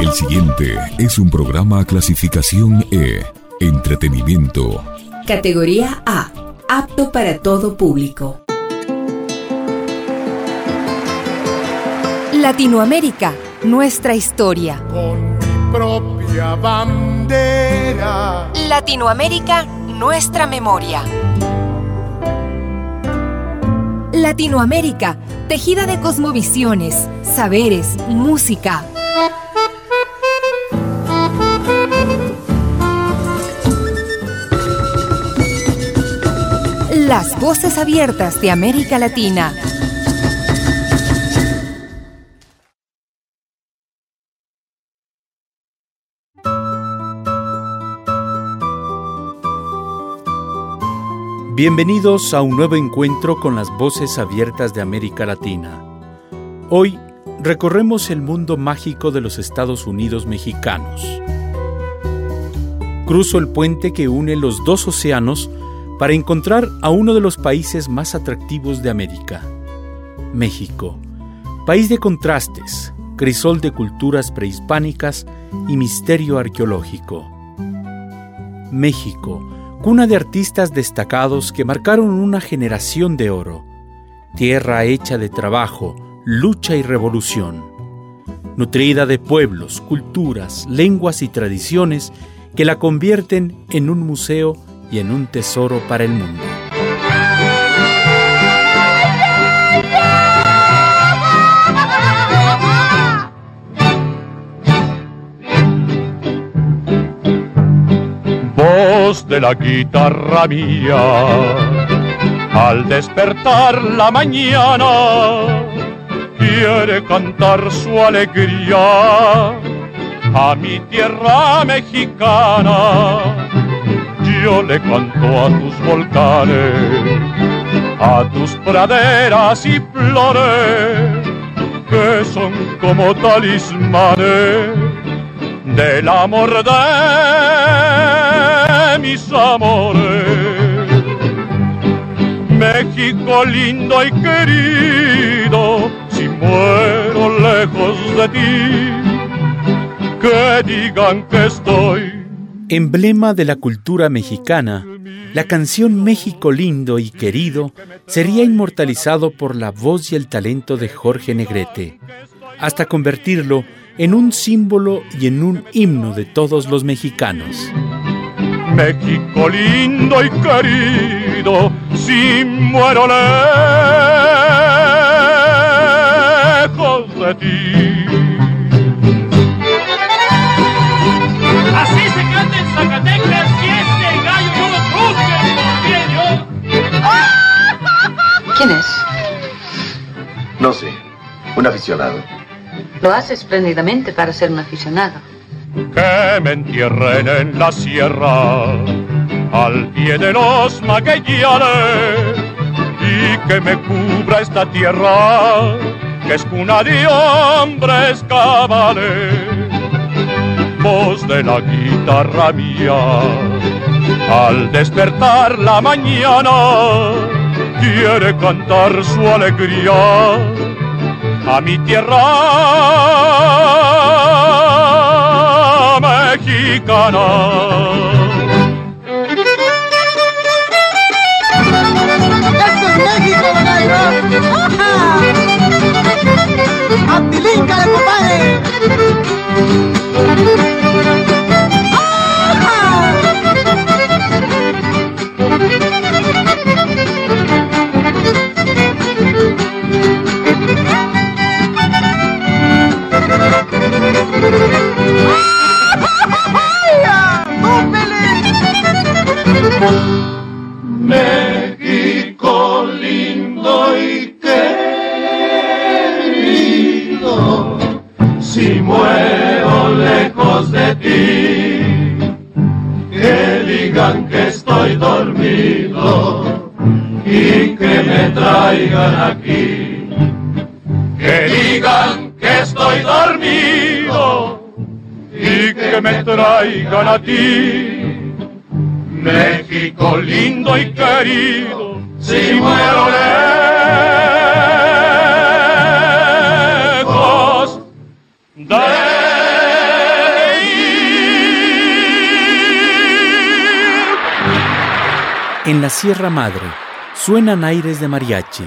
El siguiente es un programa clasificación E, entretenimiento. Categoría A, apto para todo público. Latinoamérica, nuestra historia. Con mi propia bandera. Latinoamérica, nuestra memoria. Latinoamérica, tejida de cosmovisiones, saberes, música. Las voces abiertas de América Latina. Bienvenidos a un nuevo encuentro con las voces abiertas de América Latina. Hoy recorremos el mundo mágico de los Estados Unidos mexicanos. Cruzo el puente que une los dos océanos para encontrar a uno de los países más atractivos de América, México, país de contrastes, crisol de culturas prehispánicas y misterio arqueológico. México, cuna de artistas destacados que marcaron una generación de oro, tierra hecha de trabajo, lucha y revolución, nutrida de pueblos, culturas, lenguas y tradiciones que la convierten en un museo y en un tesoro para el mundo. Voz de la guitarra mía, al despertar la mañana, quiere cantar su alegría a mi tierra mexicana yo le canto a tus volcanes, a tus praderas y flores, que son como talismanes del amor de mis amores. México lindo y querido, si muero lejos de ti, que digan que estoy Emblema de la cultura mexicana, la canción México lindo y querido sería inmortalizado por la voz y el talento de Jorge Negrete, hasta convertirlo en un símbolo y en un himno de todos los mexicanos. México lindo y querido, si muero lejos de ti ¿Quién es? No sé, un aficionado. Lo hace espléndidamente para ser un aficionado. Que me entierren en la sierra, al pie de los maguellanes, y que me cubra esta tierra, que es cuna de hombres cabales. Voz de la guitarra mía, al despertar la mañana, quiere cantar su alegría a mi tierra mexicana. ¡Esto es México, Banayra! ¡Antilinca de compadre! traigan aquí. Que digan que estoy dormido y que me traigan a ti. México lindo y querido, si muero lejos de En la Sierra Madre suenan aires de mariachi.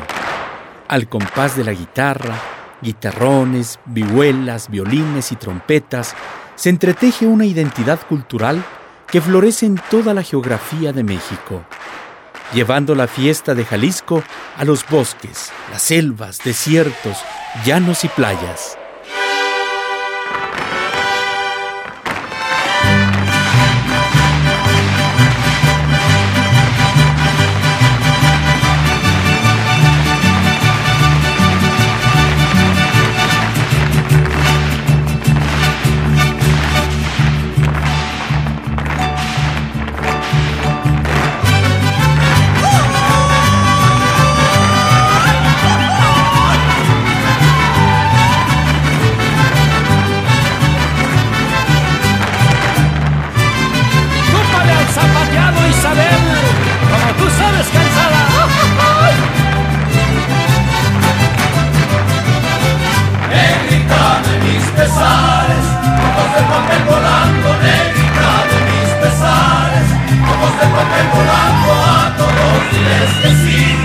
Al compás de la guitarra, guitarrones, vihuelas, violines y trompetas, se entreteje una identidad cultural que florece en toda la geografía de México, llevando la fiesta de Jalisco a los bosques, las selvas, desiertos, llanos y playas. papel volando, negrita de mis pesares, ojos de papel volando, a todos diles que sí,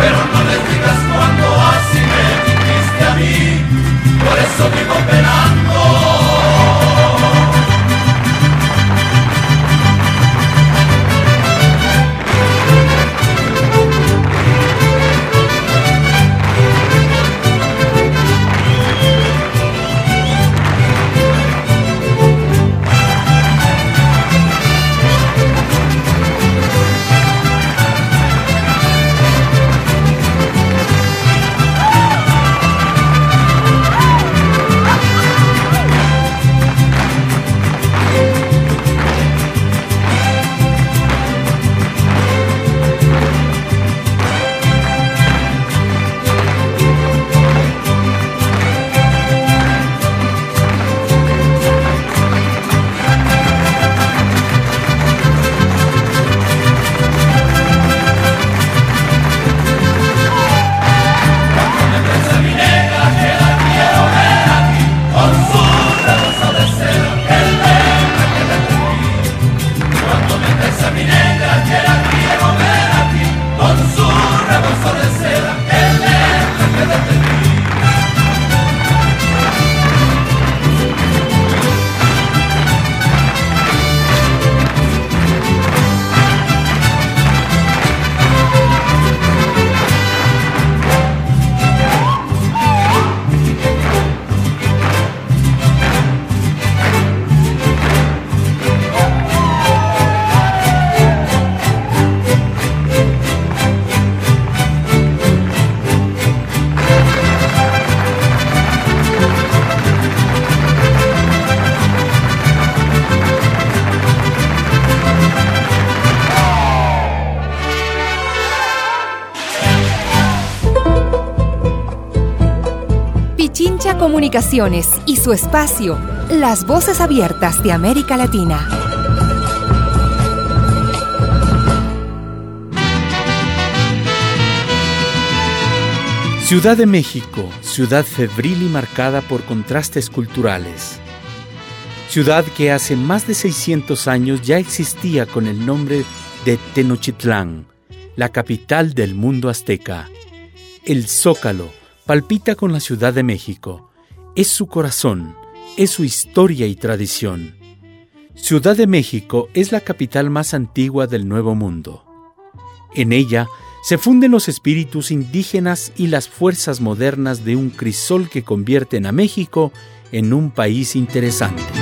pero no les digas cuando así me dijiste a mí, por eso digo pena. Y su espacio, Las Voces Abiertas de América Latina. Ciudad de México, ciudad febril y marcada por contrastes culturales. Ciudad que hace más de 600 años ya existía con el nombre de Tenochtitlán, la capital del mundo azteca. El Zócalo palpita con la Ciudad de México es su corazón, es su historia y tradición. Ciudad de México es la capital más antigua del Nuevo Mundo. En ella se funden los espíritus indígenas y las fuerzas modernas de un crisol que convierten a México en un país interesante.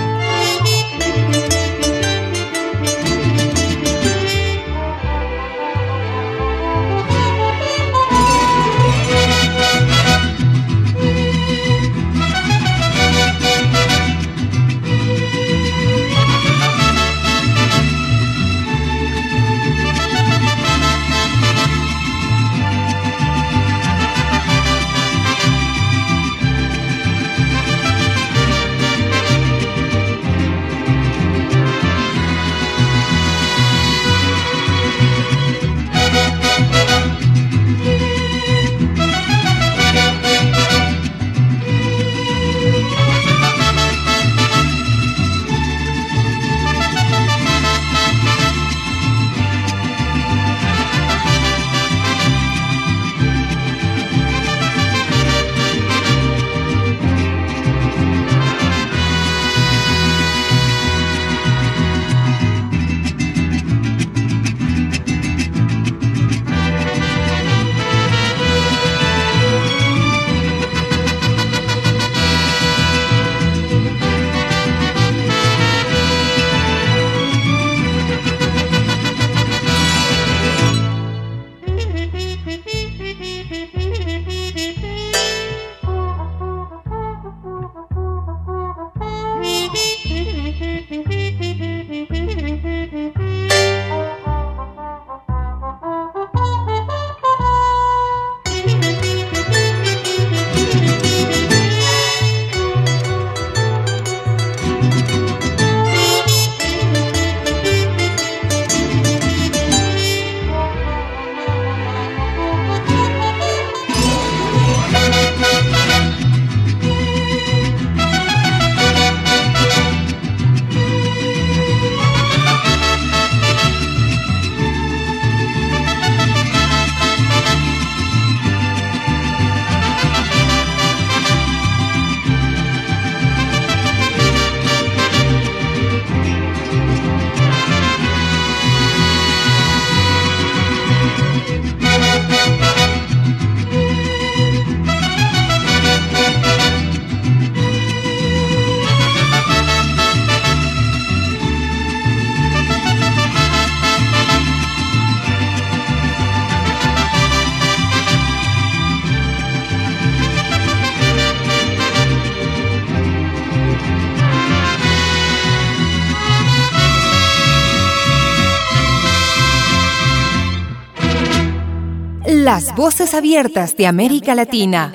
Las voces abiertas de América Latina.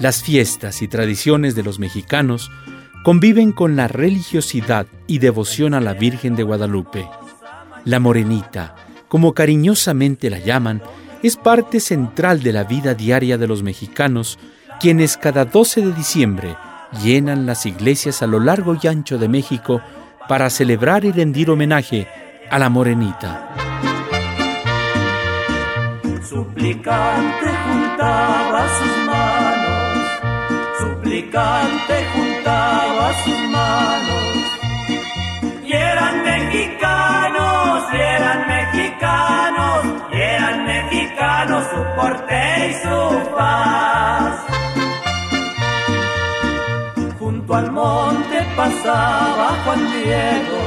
Las fiestas y tradiciones de los mexicanos conviven con la religiosidad y devoción a la Virgen de Guadalupe. La morenita, como cariñosamente la llaman, es parte central de la vida diaria de los mexicanos, quienes cada 12 de diciembre llenan las iglesias a lo largo y ancho de México para celebrar y rendir homenaje a la morenita. Suplicante juntaba sus manos, suplicante juntaba sus manos, y eran mexicanos, y eran mexicanos, y eran mexicanos su porte y su paz. Junto al monte pasaba Juan Diego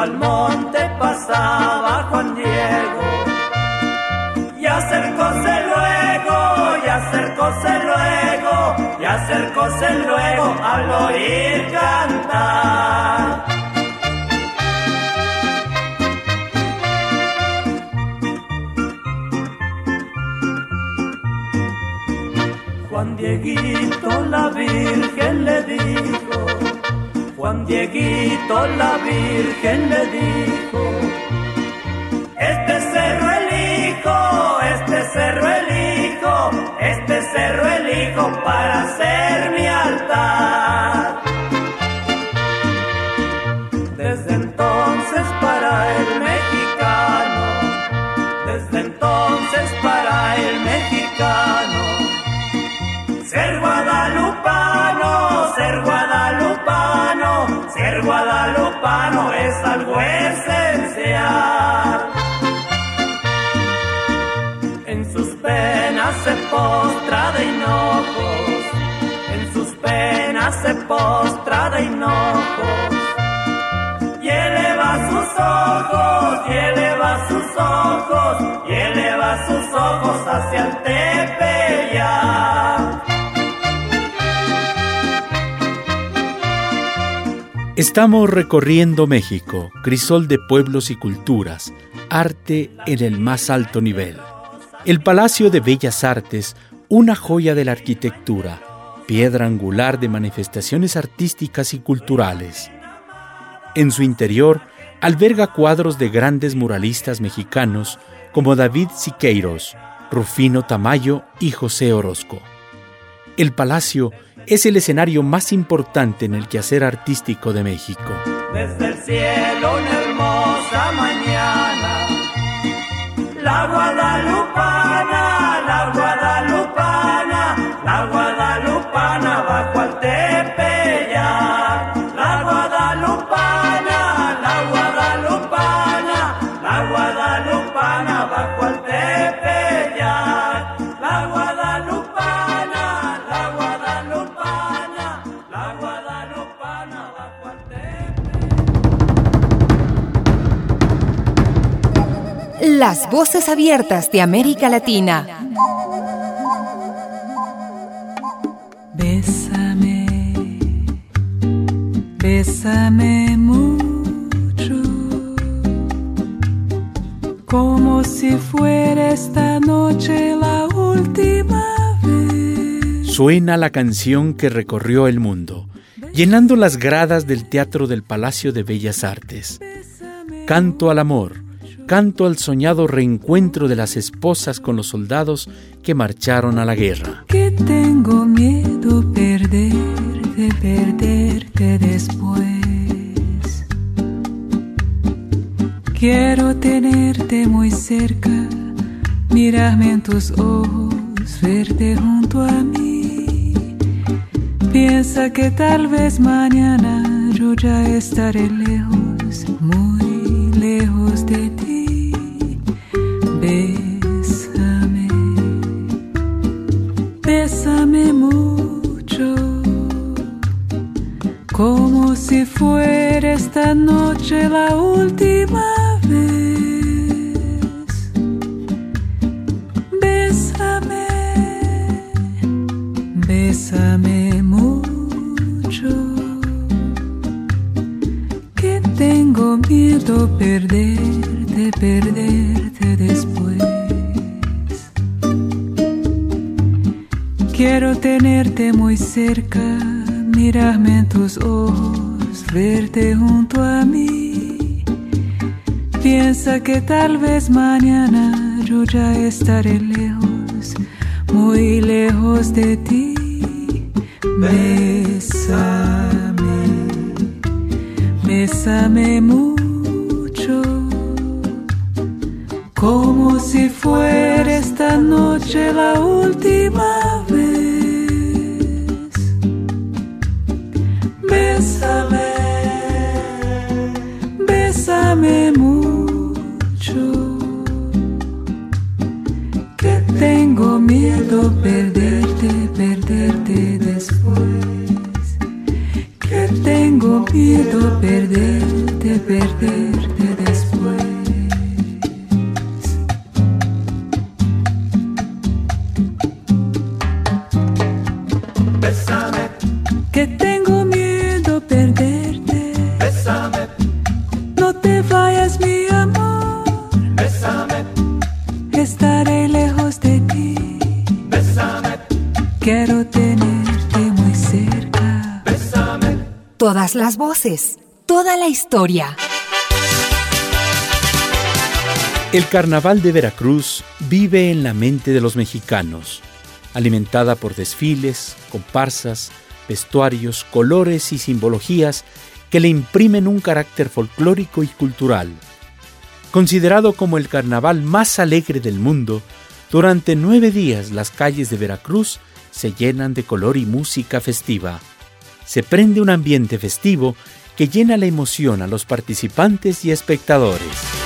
al monte pasaba Juan Diego. Y acercóse luego, y acercóse luego, y acercóse luego al oír cantar. Juan Dieguito la Virgen le dijo, Juan Dieguito la Virgen le dijo, este cerro elijo, este cerro elijo, este cerro elijo para hacer mi altar. Postra de hinojos, en sus penas se postra de hinojos. Y eleva sus ojos, y eleva sus ojos, y eleva sus ojos hacia el Tepeyac. Estamos recorriendo México, crisol de pueblos y culturas, arte en el más alto nivel. El Palacio de Bellas Artes, una joya de la arquitectura, piedra angular de manifestaciones artísticas y culturales. En su interior alberga cuadros de grandes muralistas mexicanos como David Siqueiros, Rufino Tamayo y José Orozco. El palacio es el escenario más importante en el quehacer artístico de México. Desde el cielo una hermosa mañana, la Las voces abiertas de América Latina. Bésame, bésame mucho, como si fuera esta noche la última vez. Suena la canción que recorrió el mundo, llenando las gradas del Teatro del Palacio de Bellas Artes. Canto al amor canto al soñado reencuentro de las esposas con los soldados que marcharon a la guerra. Que tengo miedo perder, de perderte después. Quiero tenerte muy cerca, mirarme en tus ojos, verte junto a mí. Piensa que tal vez mañana yo ya estaré lejos, muy lejos de ti. Si fuera esta noche la última vez. Mirarme en tus ojos, verte junto a mí. Piensa que tal vez mañana yo ya estaré lejos, muy lejos de ti. Bésame, bésame mucho, como si fuera esta noche la última miedo perderte, perderte Las voces, toda la historia. El carnaval de Veracruz vive en la mente de los mexicanos, alimentada por desfiles, comparsas, vestuarios, colores y simbologías que le imprimen un carácter folclórico y cultural. Considerado como el carnaval más alegre del mundo, durante nueve días las calles de Veracruz se llenan de color y música festiva. Se prende un ambiente festivo que llena la emoción a los participantes y espectadores.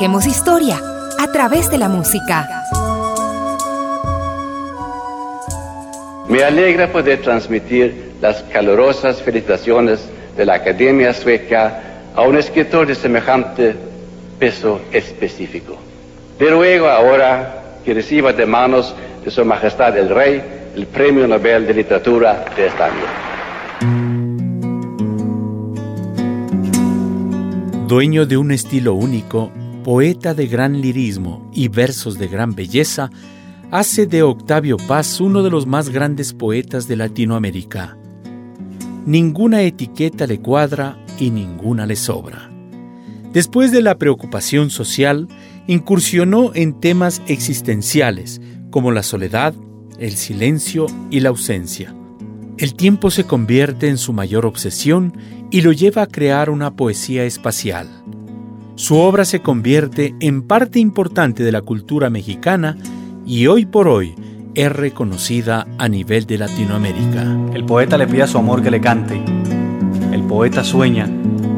Tejemos historia a través de la música. Me alegra poder transmitir las calurosas felicitaciones de la Academia Sueca a un escritor de semejante peso específico. Le ruego ahora que reciba de manos de Su Majestad el Rey el Premio Nobel de Literatura de este año. Dueño de un estilo único, poeta de gran lirismo y versos de gran belleza, hace de Octavio Paz uno de los más grandes poetas de Latinoamérica. Ninguna etiqueta le cuadra y ninguna le sobra. Después de la preocupación social, incursionó en temas existenciales como la soledad, el silencio y la ausencia. El tiempo se convierte en su mayor obsesión y lo lleva a crear una poesía espacial. Su obra se convierte en parte importante de la cultura mexicana y hoy por hoy es reconocida a nivel de Latinoamérica. El poeta le pide a su amor que le cante. El poeta sueña,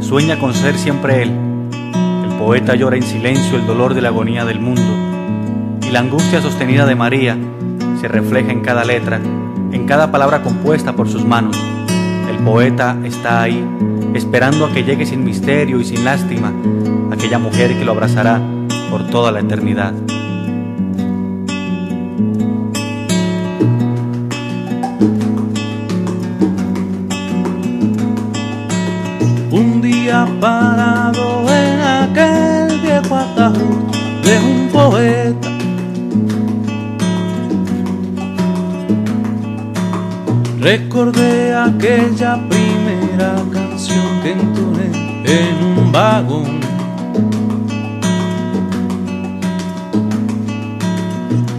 sueña con ser siempre él. El poeta llora en silencio el dolor de la agonía del mundo. Y la angustia sostenida de María se refleja en cada letra, en cada palabra compuesta por sus manos. El poeta está ahí, esperando a que llegue sin misterio y sin lástima aquella mujer que lo abrazará por toda la eternidad. Un día parado en aquel viejo ataúd de un poeta. Recordé aquella primera canción que entoné en un vagón.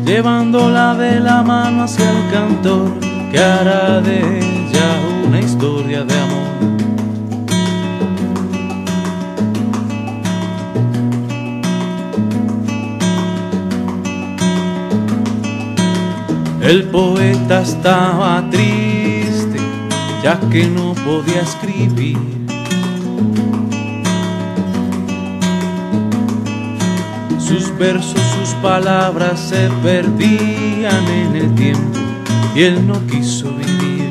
Llevándola de la mano hacia el cantor que hará de ella una historia de amor. El poeta estaba triste ya que no podía escribir. Sus versos, sus palabras se perdían en el tiempo y él no quiso vivir.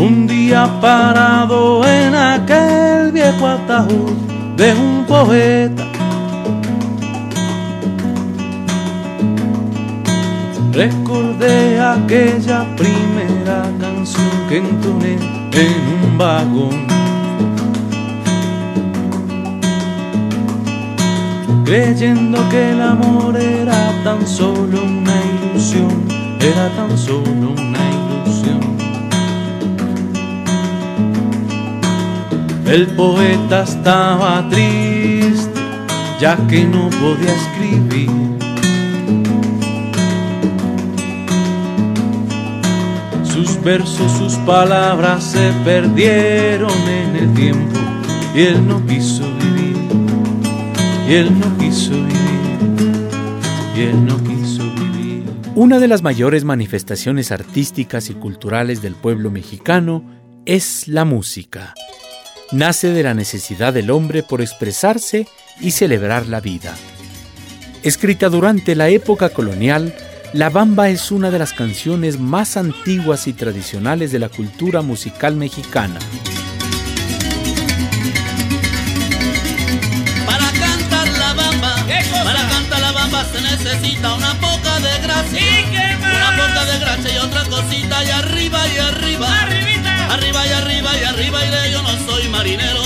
Un día parado en aquel viejo ataúd de un poeta, recordé aquella primera que entoné en un vagón. creyendo que el amor era tan solo una ilusión, era tan solo una ilusión. El poeta estaba triste, ya que no podía escribir. Sus palabras se perdieron en el tiempo y él no quiso vivir y él no quiso vivir, y él no quiso vivir. Una de las mayores manifestaciones artísticas y culturales del pueblo mexicano es la música. Nace de la necesidad del hombre por expresarse y celebrar la vida. Escrita durante la época colonial, la bamba es una de las canciones más antiguas y tradicionales de la cultura musical mexicana. se necesita una poca de gracia. Una poca de gracia y otra cosita y arriba y arriba. Arribita. Arriba y arriba y arriba iré, yo no soy marinero.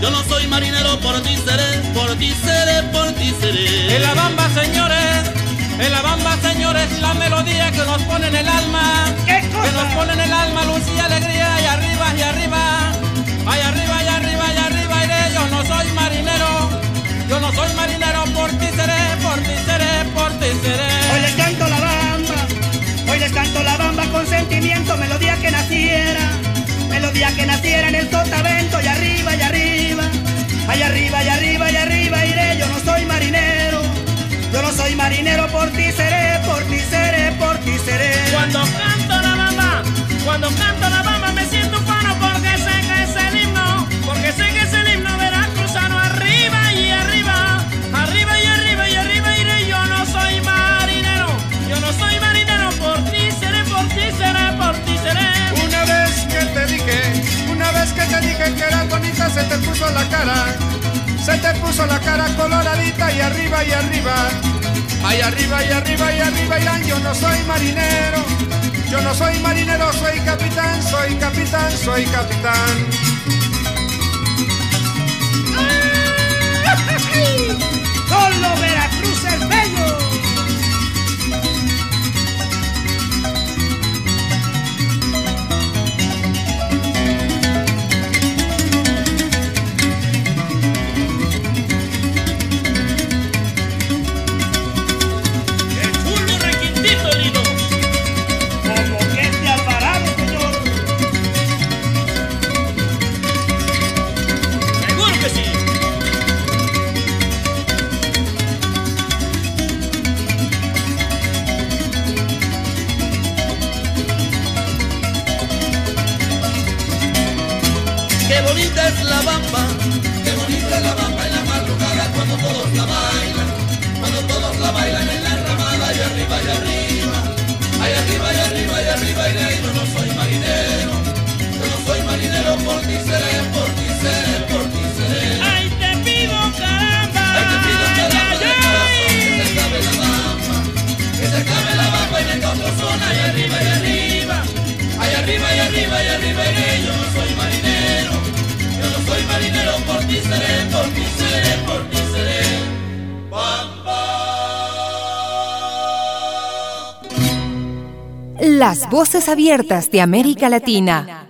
Yo no soy marinero, por ti seré, por ti seré, por ti seré. En la bamba, señores, en la bamba, señores, la melodía que nos pone en el alma. ¿Qué cosa? Que nos pone en el alma luz y alegría y arriba y arriba. Ay, arriba y arriba y arriba iré, yo no soy marinero. Yo no soy marinero, por ti seré, por ti seré, por ti seré. Hoy les canto la bamba, hoy les canto la bamba con sentimiento, melodía que naciera, melodía que naciera en el sotavento y arriba y arriba, allá arriba y arriba por ti seré, por ti seré, por ti seré. Cuando canto la bamba, cuando canto la bamba me siento ufano porque sé que es el himno, porque sé que es el himno veracruzano arriba y arriba, arriba y arriba y arriba iré, yo no soy marinero, yo no soy marinero, por ti seré, por ti seré, por ti seré. Una vez que te dije, una vez que te dije que eras bonita, se te puso la cara, se te puso la cara coloradita y arriba y arriba, ay arriba y arriba y arriba irán, yo no soy marinero, yo no soy marinero, soy capitán, soy capitán, soy capitán. Solo Veracruz bonita es la bamba, qué bonita es la bamba en la madrugada cuando todos la bailan, cuando todos la bailan en la ramada y arriba y arriba, ahí arriba y arriba y arriba y de ahí yo no soy marinero, yo no soy marinero por ti seré Las voces abiertas de América Latina.